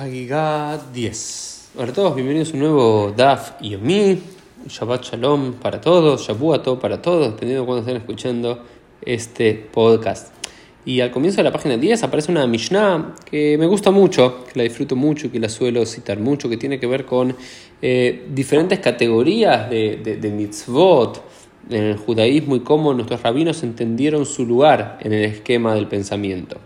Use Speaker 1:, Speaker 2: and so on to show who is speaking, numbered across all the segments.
Speaker 1: Hagigah 10. Hola a todos, bienvenidos a un nuevo DAF y Omi. Shabbat Shalom para todos, Shabuato para todos, dependiendo de cuando estén escuchando este podcast. Y al comienzo de la página 10 aparece una Mishnah que me gusta mucho, que la disfruto mucho y que la suelo citar mucho, que tiene que ver con eh, diferentes categorías de, de, de mitzvot en el judaísmo y cómo nuestros rabinos entendieron su lugar en el esquema del pensamiento.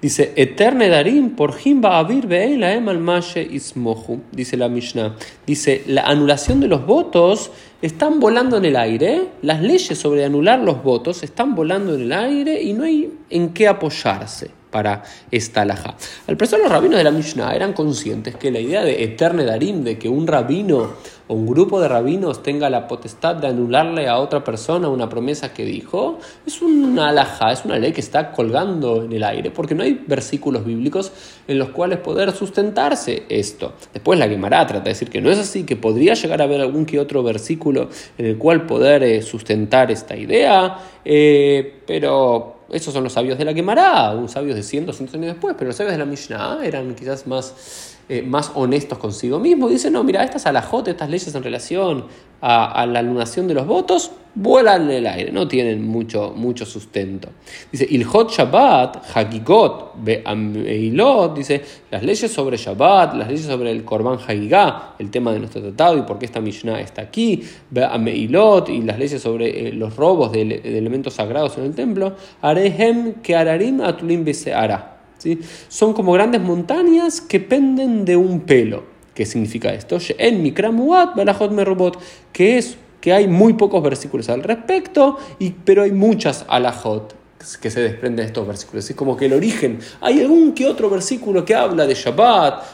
Speaker 1: Dice, Eterne Darim por Himba Abir la Emal Mashe Ismohu. Dice la Mishnah. Dice, la anulación de los votos están volando en el aire. Las leyes sobre anular los votos están volando en el aire y no hay en qué apoyarse para esta alhaja. Al parecer los rabinos de la Mishnah eran conscientes que la idea de Eterne Darim, de que un rabino o un grupo de rabinos tenga la potestad de anularle a otra persona una promesa que dijo, es una alhaja, es una ley que está colgando en el aire, porque no hay versículos bíblicos en los cuales poder sustentarse esto. Después la Gemara trata de decir que no es así, que podría llegar a haber algún que otro versículo en el cual poder eh, sustentar esta idea, eh, pero esos son los sabios de la Gemara, un sabios de 100, 200 años después, pero los sabios de la Mishnah eran quizás más, eh, más honestos consigo mismos. Dicen, no, mira, estas alajot, estas leyes en relación a, la alunación de los votos, vuelan en el aire, no tienen mucho, mucho sustento. Dice, Ilhot Shabbat, Hagigot, Be'ameilot, dice, las leyes sobre Shabbat, las leyes sobre el Korban Hagigah, el tema de nuestro tratado y por qué esta Mishnah está aquí, Be'ameilot, y las leyes sobre eh, los robos de, elementos sagrados en el templo, Arehem Keararim Atulim Beseara. ¿Sí? Son como grandes montañas que penden de un pelo. ¿Qué significa esto? En Mikramuat, Balajot Merobot, que es que hay muy pocos versículos al respecto, y, pero hay muchas alajot que se desprenden de estos versículos. Es como que el origen, hay algún que otro versículo que habla de Shabbat,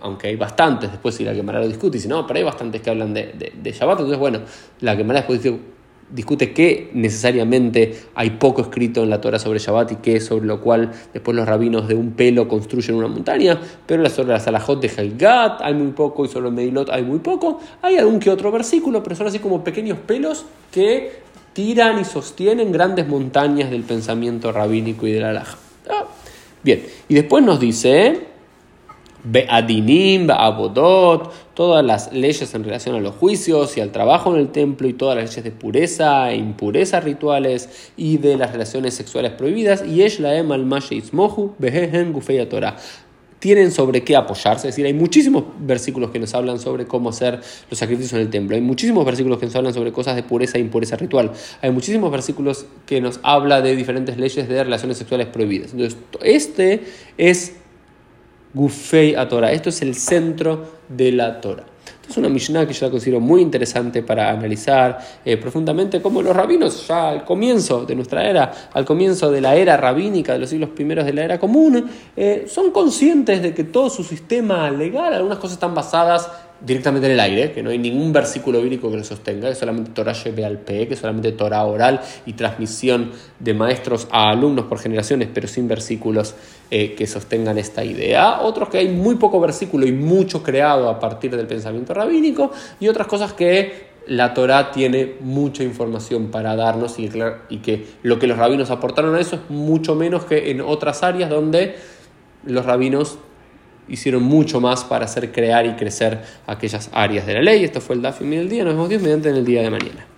Speaker 1: aunque hay bastantes, después si la Gemara lo discute, y dice, no, pero hay bastantes que hablan de, de, de Shabbat, entonces bueno, la Gemara después dice, discute que necesariamente hay poco escrito en la Torah sobre Shabbat y que sobre lo cual después los rabinos de un pelo construyen una montaña, pero sobre las alajot de Helgat hay muy poco y sobre el Medilot hay muy poco. Hay algún que otro versículo, pero son así como pequeños pelos que tiran y sostienen grandes montañas del pensamiento rabínico y de la alhaja. Ah, bien, y después nos dice Be'adinim, Be'abodot, todas las leyes en relación a los juicios y al trabajo en el templo y todas las leyes de pureza e impureza rituales y de las relaciones sexuales prohibidas. Y es la al Ismohu, Behehen Gufeya Torah tienen sobre qué apoyarse. Es decir, hay muchísimos versículos que nos hablan sobre cómo hacer los sacrificios en el templo. Hay muchísimos versículos que nos hablan sobre cosas de pureza e impureza ritual. Hay muchísimos versículos que nos habla de diferentes leyes de relaciones sexuales prohibidas. Entonces, este es Gufei a Torah. Esto es el centro de la Torah. Esto es una Mishnah que yo la considero muy interesante para analizar eh, profundamente cómo los rabinos, ya al comienzo de nuestra era, al comienzo de la era rabínica, de los siglos primeros de la era común, eh, son conscientes de que todo su sistema legal, algunas cosas están basadas directamente en el aire, que no hay ningún versículo bíblico que lo sostenga, que solamente Torah lleve al P, que solamente Torah oral y transmisión de maestros a alumnos por generaciones, pero sin versículos eh, que sostengan esta idea. Otros que hay muy poco versículo y mucho creado a partir del pensamiento rabínico, y otras cosas que la Torah tiene mucha información para darnos y, y que lo que los rabinos aportaron a eso es mucho menos que en otras áreas donde los rabinos hicieron mucho más para hacer crear y crecer aquellas áreas de la ley. Esto fue el Dafim del día. Nos vemos Dios mediante en el día de mañana.